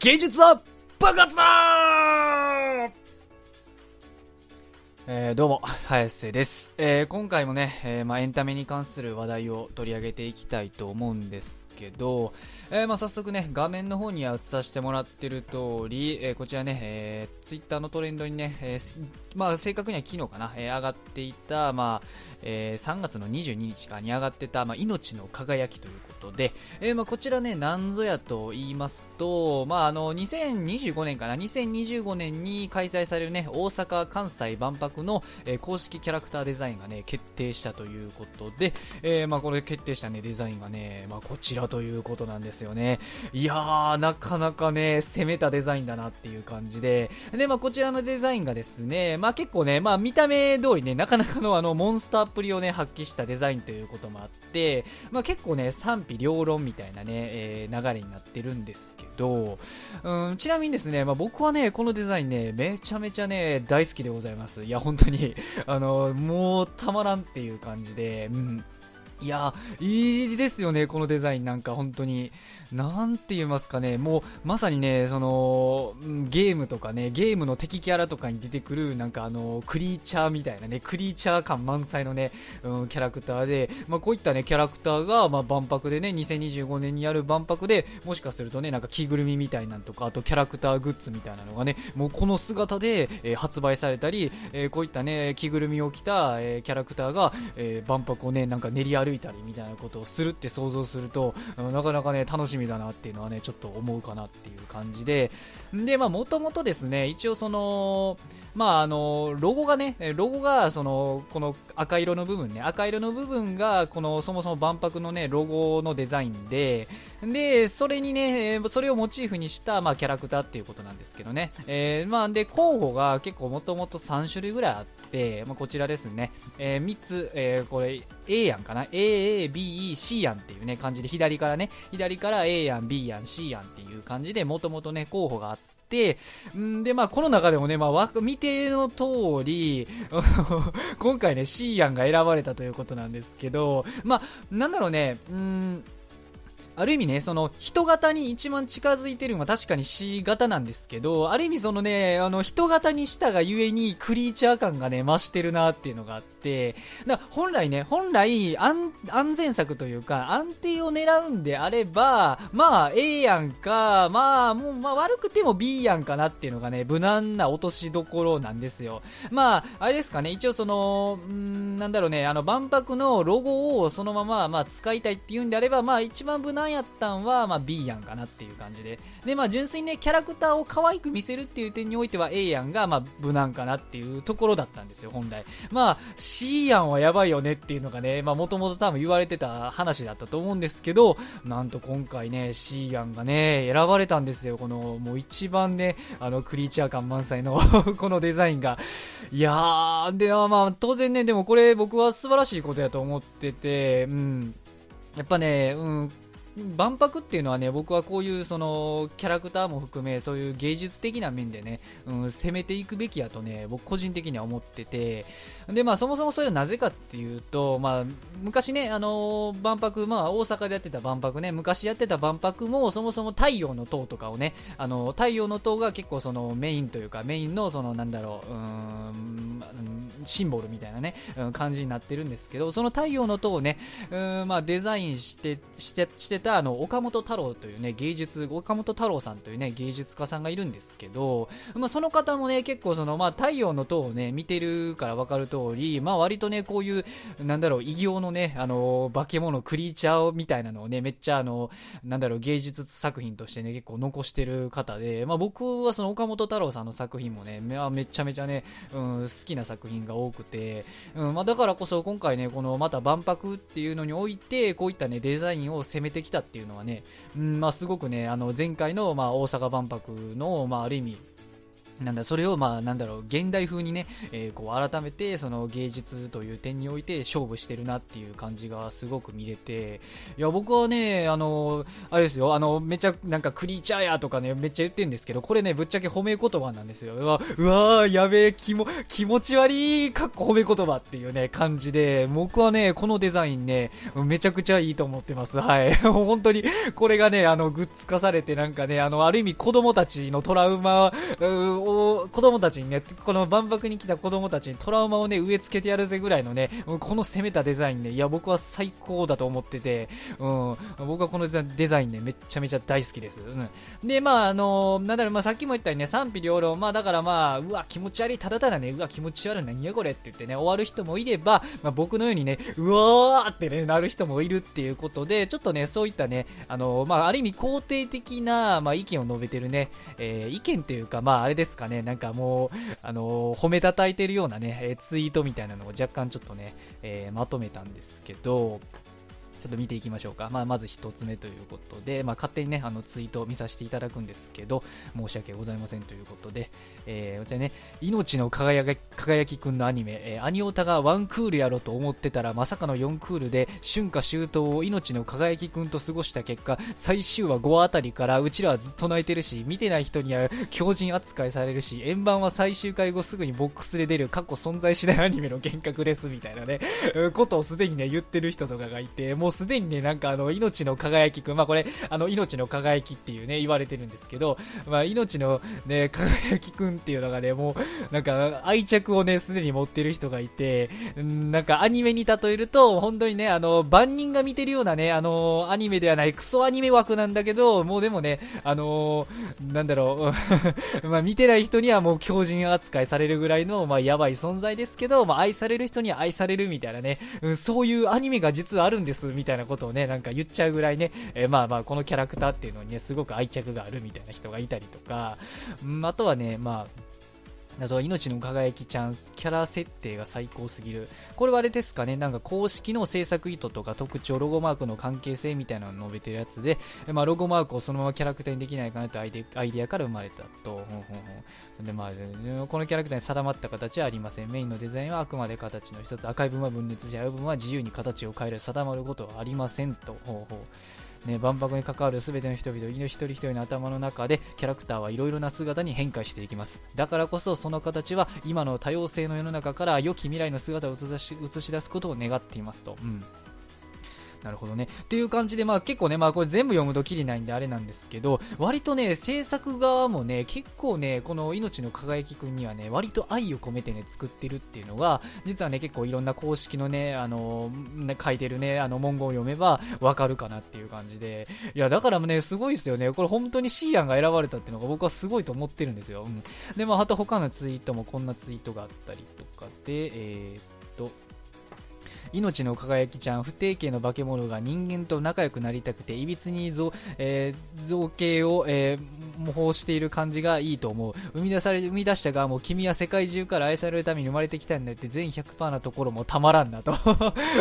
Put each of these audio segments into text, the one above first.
芸術は爆発だえー、どうも、早瀬です。えー、今回もね、えー、まあ、エンタメに関する話題を取り上げていきたいと思うんですけど、えー、まあ、早速ね、画面の方には映させてもらってる通り、えこちらね、えー、ツイッターのトレンドにね、えまあ、正確には昨日かな、え上がっていた、まあ、え3月の22日かに上がってた、まあ、命の輝きということで、えまあ、こちらね、何ぞやと言いますと、まあ、あの、2025年かな、2025年に開催されるね、大阪・関西万博の、えー、公式キャラクターデザインがね、決定したということで、えー、まあこれ決定したね、デザインがね、まあこちらということなんですよね。いやー、なかなかね、攻めたデザインだなっていう感じで、で、まあこちらのデザインがですね、まあ結構ね、まあ見た目通りね、なかなかのあの、モンスターっぷりをね、発揮したデザインということもあって、まあ結構ね、賛否両論みたいなね、えー、流れになってるんですけど、うん、ちなみにですね、まあ僕はね、このデザインね、めちゃめちゃね、大好きでございます。いや、本当に、あの、もうたまらんっていう感じで、うん。いや、いいですよね、このデザインなんか本当に。なんて言いますかね、もうまさにね、その、ゲームとかね、ゲームの敵キャラとかに出てくる、なんかあの、クリーチャーみたいなね、クリーチャー感満載のね、うん、キャラクターで、まあこういったね、キャラクターが、まあ万博でね、2025年にやる万博で、もしかするとね、なんか着ぐるみみたいなんとか、あとキャラクターグッズみたいなのがね、もうこの姿で、えー、発売されたり、えー、こういったね、着ぐるみを着た、えー、キャラクターが、え万博をね、なんか練り歩いたりみたいなことをするって想像すると、なかなかね、楽しみだなっていうのはね、ちょっと思うかなっていう感じで、で、まあ、もともとですね、一応その、まあ、あの、ロゴがね、ロゴが、その、この赤色の部分ね、赤色の部分が、この、そもそも万博のね、ロゴのデザインで、で、それにね、それをモチーフにした、まあ、キャラクターっていうことなんですけどね。えー、まあ、で、候補が結構もともと3種類ぐらいあって、まあ、こちらですね。えー、3つ、えー、これ、A やんかな ?A、A、B、E、C やんっていうね、感じで、左からね、左から A やん、B やん、C やんっていう感じで、もともとね、候補があっ、、んで、まあ、この中でもね、まあ、見ての通り、今回ね、シーアンが選ばれたということなんですけど、まあ、なんだろうね、うん、ある意味ね、その人型に一番近づいてるのは確かに C 型なんですけど、ある意味そのね、あの人型にしたがゆえにクリーチャー感がね、増してるなっていうのがあって、だ本来ね、本来安安全策というか安定を狙うんであれば、まあ A やんか、まあもう、まあ悪くても B やんかなっていうのがね、無難な落としどころなんですよ。まあ、あれですかね、一応その、んなんだろうね、あの万博のロゴをそのまま、まあ使いたいっていうんであれば、まあ一番無難やったんは、まあ、B やんかなっていう感じで。で、まあ、純粋にね、キャラクターを可愛く見せるっていう点においては A やんが、まあ、無難かなっていうところだったんですよ、本来。まあ、C やんはやばいよねっていうのがね、まあ、もともと多分言われてた話だったと思うんですけど、なんと今回ね、C やんがね、選ばれたんですよ、この、もう一番ね、あの、クリーチャー感満載の このデザインが。いやー、で、まあ、当然ね、でもこれ僕は素晴らしいことやと思ってて、うん。やっぱね、うん、万博っていうのはね、僕はこういうそのキャラクターも含め、そういう芸術的な面でね、うん、攻めていくべきやとね、僕個人的には思ってて、で、まあそもそもそれはなぜかっていうと、まあ昔ね、あのー、万博、まあ大阪でやってた万博ね、昔やってた万博もそもそも太陽の塔とかをね、あのー、太陽の塔が結構そのメインというか、メインのそのなんだろう、うん、シンボルみたいなね、うん、感じになってるんですけど、その太陽の塔をね、うん、まあデザインして、して、してたあの、岡本太郎というね、芸術、岡本太郎さんというね、芸術家さんがいるんですけど、まあその方もね、結構その、まあ太陽の塔をね、見てるからわかる通り、まあ割とね、こういう、なんだろう、異形のね、あの、化け物、クリーチャーみたいなのをね、めっちゃあの、なんだろう、芸術作品としてね、結構残してる方で、まあ僕はその岡本太郎さんの作品もね、めちゃめちゃね、うん、好きな作品が多くて、うん、まあだからこそ今回ね、このまた万博っていうのにおいて、こういったね、デザインを攻めてきたっていうのはね、うん、まあすごくね、あの、前回の、まあ大阪万博の、まあある意味、なんだ、それをまあ、なんだろう、現代風にね、えー、こう改めて、その芸術という点において勝負してるなっていう感じがすごく見れて、いや、僕はね、あの、あれですよ、あの、めちゃ、なんかクリーチャーやとかね、めっちゃ言ってんですけど、これね、ぶっちゃけ褒め言葉なんですよ。うわ、うわやべえ、気も、気持ち悪い、かっこ褒め言葉っていうね、感じで、僕はね、このデザインね、めちゃくちゃいいと思ってます。はい。本当に、これがね、あの、グッズ化されてなんかね、あの、ある意味子供たちのトラウマ、う子供たちにね、この万博に来た子供たちにトラウマをね、植え付けてやるぜぐらいのね、この攻めたデザインね、いや、僕は最高だと思ってて、うん、僕はこのデザインね、めちゃめちゃ大好きです。うん。で、まあ、あのなんだろう、まあ、さっきも言ったようにね、賛否両論、まあ、だからまあ、うわ、気持ち悪い、ただただね、うわ、気持ち悪い、何やこれって言ってね、終わる人もいれば、まあ、僕のようにね、うわーってね、なる人もいるっていうことで、ちょっとね、そういったね、あのまあ、ある意味肯定的な、まあ、意見を述べてるね、えー、意見というか、まあ、あれですかね、なんかもう、あの褒めたたいてるようなね、ツイートみたいなのを若干ちょっとね、えー、まとめたんですけど、ちょっと見ていきましょうか。まあ、まず1つ目ということで、まあ、勝手にね、あの、ツイートを見させていただくんですけど、申し訳ございませんということで、えー、こちらね、命の輝き、輝きくんのアニメ、えー、アニオタがワンクールやろと思ってたら、まさかの4クールで、春夏秋冬を命の輝きくんと過ごした結果、最終話5話あたりから、うちらはずっと泣いてるし、見てない人には強靭扱いされるし、円盤は最終回後すぐにボックスで出る、過去存在しないアニメの幻覚です、みたいなね、ことをすでにね、言ってる人とかがいて、もうすでにね、なんかあの、命の輝きくん、まあこれ、あの、命の輝きっていうね、言われてるんですけど、まあ命のね、輝きくんっていうのがね、もう、なんか愛着をね、すでに持ってる人がいて、なんかアニメに例えると、本当にね、あの、万人が見てるようなね、あの、アニメではないクソアニメ枠なんだけど、もうでもね、あのなんだろう、まあ見てない人にはもう強靭扱いされるぐらいの、まあやばい存在ですけど、まあ愛される人には愛されるみたいなね、そういうアニメが実はあるんです、みみたいなことをね、なんか言っちゃうぐらいね、えー、まあまあ、このキャラクターっていうのにね、すごく愛着があるみたいな人がいたりとか、うん、あとはね、まあ、あとは命の輝きチャンス、キャラ設定が最高すぎる。これはあれですかね、なんか公式の制作意図とか特徴、ロゴマークの関係性みたいなのを述べてるやつで、まあ、ロゴマークをそのままキャラクターにできないかなとアイデアイデアから生まれたと。ほんほんほんで、まあ、このキャラクターに定まった形はありません。メインのデザインはあくまで形の一つ。赤い分は分裂し、青い分は自由に形を変える、定まることはありませんと。ほうほうね、万博に関わる全ての人々、犬一人一人の頭の中でキャラクターはいろいろな姿に変化していきます。だからこそその形は今の多様性の世の中から良き未来の姿を映し映し出すことを願っていますと。うんなるほどね。っていう感じで、まあ結構ね、まあこれ全部読むときりないんであれなんですけど、割とね、制作側もね、結構ね、この命の輝きくんにはね、割と愛を込めてね、作ってるっていうのが、実はね、結構いろんな公式のね、あの、書いてるね、あの文言を読めばわかるかなっていう感じで、いや、だからね、すごいですよね。これ本当にシーアンが選ばれたっていうのが僕はすごいと思ってるんですよ。うん。で、まあ、あと他のツイートもこんなツイートがあったりとかで、えー、命の輝きちゃん、不定形の化け物が人間と仲良くなりたくて、いびつに造,、えー、造形を、えー、模倣している感じがいいと思う。生み出され、生み出した側もう君は世界中から愛されるために生まれてきたんだよって全100%なところもたまらんなと。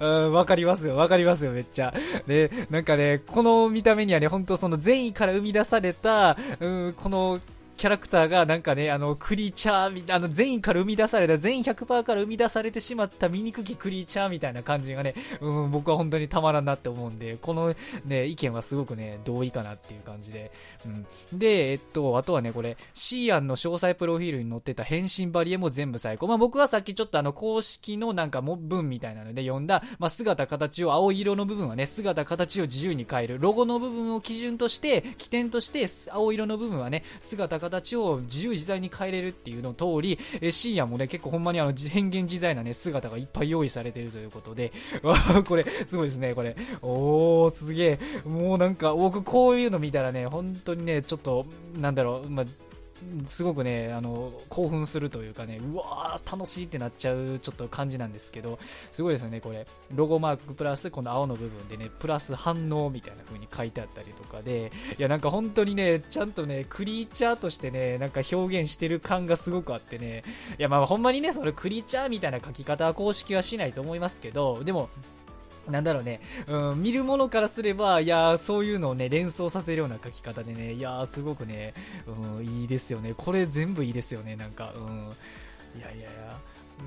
わかりますよ、わかりますよ、めっちゃ。で、なんかね、この見た目にはね、本当その善意から生み出された、うん、このキャラクターがなんかね、あの、クリーチャーみたいな、あの、善意から生み出された、全員100%から生み出されてしまった醜きクリーチャーみたいな感じがね、うん、僕は本当にたまらんなって思うんで、このね、意見はすごくね、同意かなっていう感じで。うん。で、えっと、あとはね、これ、シーアンの詳細プロフィールに載ってた変身バリエも全部最高。まあ僕はさっきちょっとあの、公式のなんかも文みたいなので読んだ、まあ姿形を青色の部分はね、姿形を自由に変える。ロゴの部分を基準として、起点として、青色の部分はね、姿形を自由自在に変えれるっていうの通り、え深夜もね、結構ほんまにあの、変幻自在なね、姿がいっぱい用意されてるということで、わ これ、すごいですね、これ。おー、すげえ。もうなんか、僕こういうの見たらね、本当にね、ちょっと、なんだろう、まあ、すごくね、あの、興奮するというかね、うわー、楽しいってなっちゃうちょっと感じなんですけど、すごいですよね、これ。ロゴマークプラス、この青の部分でね、プラス反応みたいな風に書いてあったりとかで、いや、なんか本当にね、ちゃんとね、クリーチャーとしてね、なんか表現してる感がすごくあってね、いや、まあほんまにね、そのクリーチャーみたいな書き方は公式はしないと思いますけど、でも、なんだろうね、うん、見るものからすれば、いやそういうのをね、連想させるような書き方でね、いやすごくね、うん、いいですよね。これ全部いいですよね、なんか、うん。いやいやいや。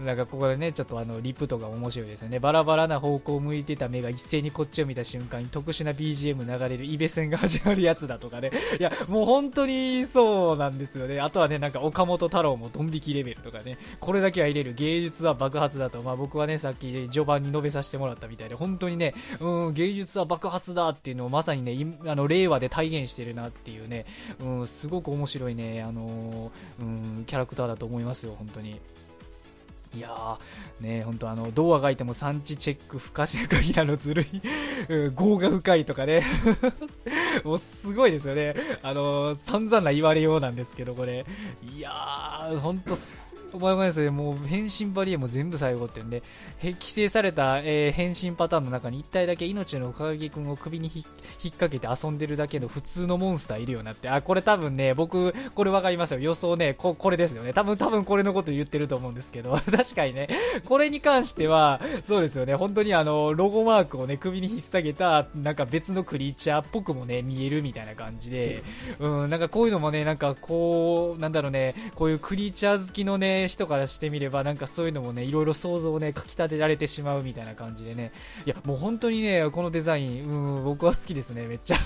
なんかここでね、ちょっとあの、リプとか面白いですよね。バラバラな方向を向いてた目が一斉にこっちを見た瞬間に特殊な BGM 流れるイベ戦が始まるやつだとかね。いや、もう本当にそうなんですよね。あとはね、なんか岡本太郎もドン引きレベルとかね。これだけは入れる芸術は爆発だと。まあ僕はね、さっき序盤に述べさせてもらったみたいで、本当にね、うん、芸術は爆発だっていうのをまさにね、あの、令和で体現してるなっていうね、うん、すごく面白いね、あのー、うん、キャラクターだと思いますよ、本当に。いやー、ね本当あの、どうあがいても産地チェック不可視鍵なのずるい、うん、業が深いとかね もうすごいですよね。あのー、散々な言われようなんですけど、これ。いやー、ほんと、ごめんなさい、もう変身バリエも全部最後ってんで、規制された、えー、変身パターンの中に1体だけ命の鏡くんを首に引っ掛けて遊んでるだけの普通のモンスターいるよなって、あ、これ多分ね、僕、これわかりますよ。予想ね、こ、これですよね。多分、多分これのこと言ってると思うんですけど、確かにね、これに関しては、そうですよね、本当にあの、ロゴマークをね、首に引っ提げた、なんか別のクリーチャーっぽくもね、見えるみたいな感じで、うん、なんかこういうのもね、なんかこう、なんだろうね、こういうクリーチャー好きのね、人からしてみれば、なんかそういうのもね、いろいろ想像をね、かき立てられてしまうみたいな感じでね。いや、もう本当にね、このデザイン、うん、僕は好きですね、めっちゃ。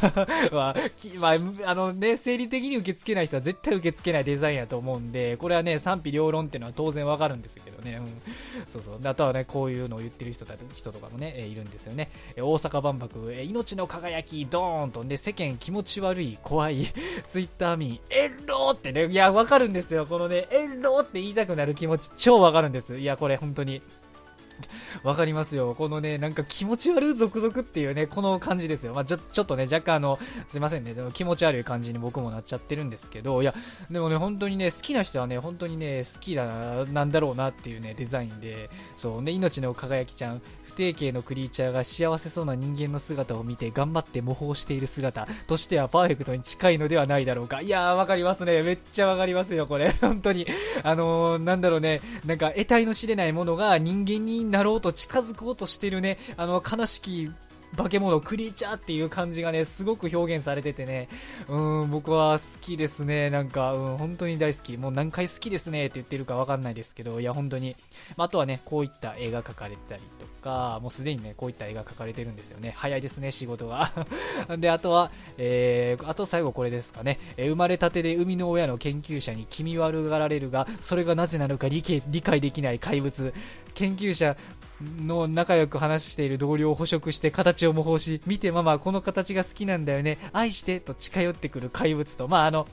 まあ、まあ、あのね、生理的に受け付けない人は絶対受け付けないデザインやと思うんで、これはね、賛否両論っていうのは当然わかるんですけどね。うん。そうそう。あとはね、こういうのを言ってる人だ人とかもね、えいるんですよね。え大阪万博、え命の輝き、ドーンと、ね、世間気持ち悪い、怖い、ツイッター民、エローってね、いや、わかるんですよ。このね、エローって言いたくなる気持ち、超わかるんです。いや、これ本当に。わかりますよ。このね、なんか気持ち悪い続々っていうね、この感じですよ。まあ、ちょ、ちょっとね、若干あの、すいませんね、でも気持ち悪い感じに僕もなっちゃってるんですけど、いや、でもね、本当にね、好きな人はね、本当にね、好きだな、なんだろうなっていうね、デザインで、そうね、命の輝きちゃん、不定形のクリーチャーが幸せそうな人間の姿を見て頑張って模倣している姿としてはパーフェクトに近いのではないだろうか。いやー、わかりますね。めっちゃわかりますよ、これ。本当に。あのー、なんだろうね、なんか得体の知れないものが人間になろうと近づこうとしてるね、あの、悲しき化け物、クリーチャーっていう感じがね、すごく表現されててね、うん、僕は好きですね。なんか、うん、本当に大好き。もう何回好きですねって言ってるかわかんないですけど、いや、本当に。まあ、とはね、こういった絵が描かれてたりとか、もうすでにね、こういった絵が描かれてるんですよね。早いですね、仕事が。で、あとは、えー、あと最後これですかね。え、生まれたてで生みの親の研究者に気味悪がられるが、それがなぜなのか理解できない怪物。研究者、の仲良く話している同僚を捕食して形を模倣し、見てママこの形が好きなんだよね、愛してと近寄ってくる怪物と、まああの、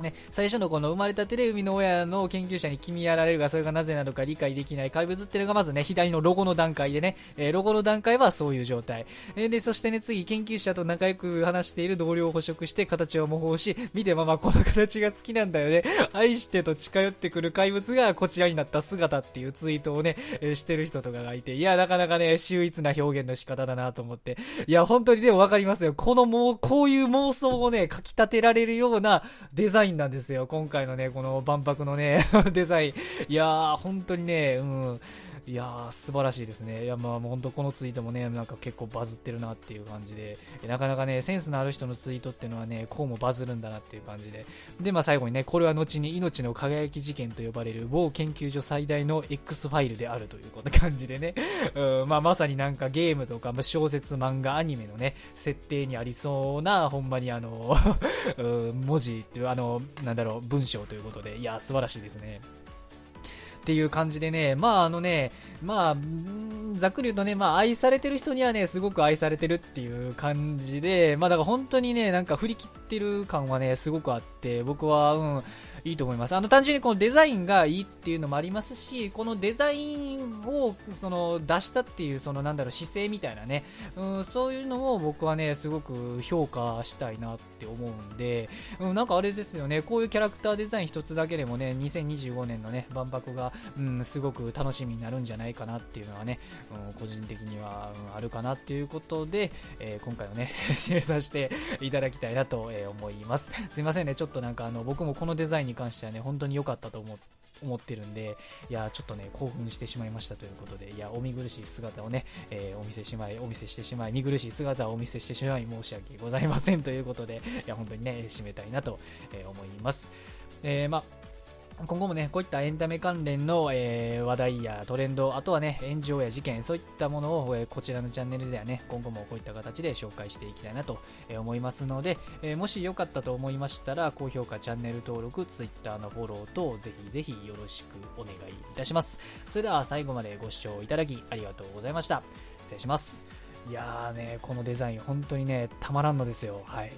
ね、最初のこの生まれたてで生みの親の研究者に君やられるが、それがなぜなのか理解できない怪物っていうのがまずね、左のロゴの段階でね、えー、ロゴの段階はそういう状態。えー、で、そしてね、次、研究者と仲良く話している同僚を捕食して形を模倣し、見てママこの形が好きなんだよね、愛してと近寄ってくる怪物がこちらになった姿っていうツイートをね、えー、してる人とかがいて、いや、なかなかね、秀逸な表現の仕方だなと思って。いや、本当にでもわかりますよ。このもう、こういう妄想をね、かき立てられるようなデザインインなんですよ。今回のね、この万博のね、デザイン。いやー、本当にね、うん。いやー、素晴らしいですね。いや、まあ、本当このツイートもね、なんか結構バズってるなっていう感じで、なかなかね、センスのある人のツイートっていうのはね、こうもバズるんだなっていう感じで。で、まあ最後にね、これは後に命の輝き事件と呼ばれる某研究所最大の X ファイルであるというこんな感じでね、うん、まあまさになんかゲームとか、まあ、小説、漫画、アニメのね、設定にありそうな、ほんまにあの うん文字っていう、あの、なんだろう、文章ということで、いや、素晴らしいですね。っていう感じでね、まああのね、まあ、ざっくり言うとね、まあ愛されてる人にはね、すごく愛されてるっていう感じで、まあだから本当にね、なんか振り切ってる感はね、すごくあって、僕は、うん、いいと思います。あの、単純にこのデザインがいいっていうのもありますし、このデザインを、その、出したっていう、その、なんだろう、姿勢みたいなね、うん、そういうのを僕はね、すごく評価したいなって思うんで、うん、なんかあれですよね、こういうキャラクターデザイン一つだけでもね、2025年のね、万博が、うん、すごく楽しみになるんじゃないかなっていうのはね、うん、個人的には、うん、あるかなっていうことで、えー、今回はね、締めさせていただきたいなと、思います。すいませんね、ちょっとなんかあの、僕もこのデザインに関してはね、本当に良かったと思って、思ってるんで、いや、ちょっとね、興奮してしまいましたということで、いや、お見苦しい姿をね、えー、お見せしまい、お見せしてしまい、見苦しい姿をお見せしてしまい、申し訳ございませんということで、いや、本当にね、締めたいなと思います。えー、まあ今後もね、こういったエンタメ関連の、えー、話題やトレンド、あとはね、炎上や事件、そういったものを、えー、こちらのチャンネルではね、今後もこういった形で紹介していきたいなと、え、思いますので、えもしよかったと思いましたら、高評価、チャンネル登録、Twitter のフォローと、ぜひぜひよろしくお願いいたします。それでは最後までご視聴いただきありがとうございました。失礼します。いやーね、このデザイン本当にね、たまらんのですよ。はい。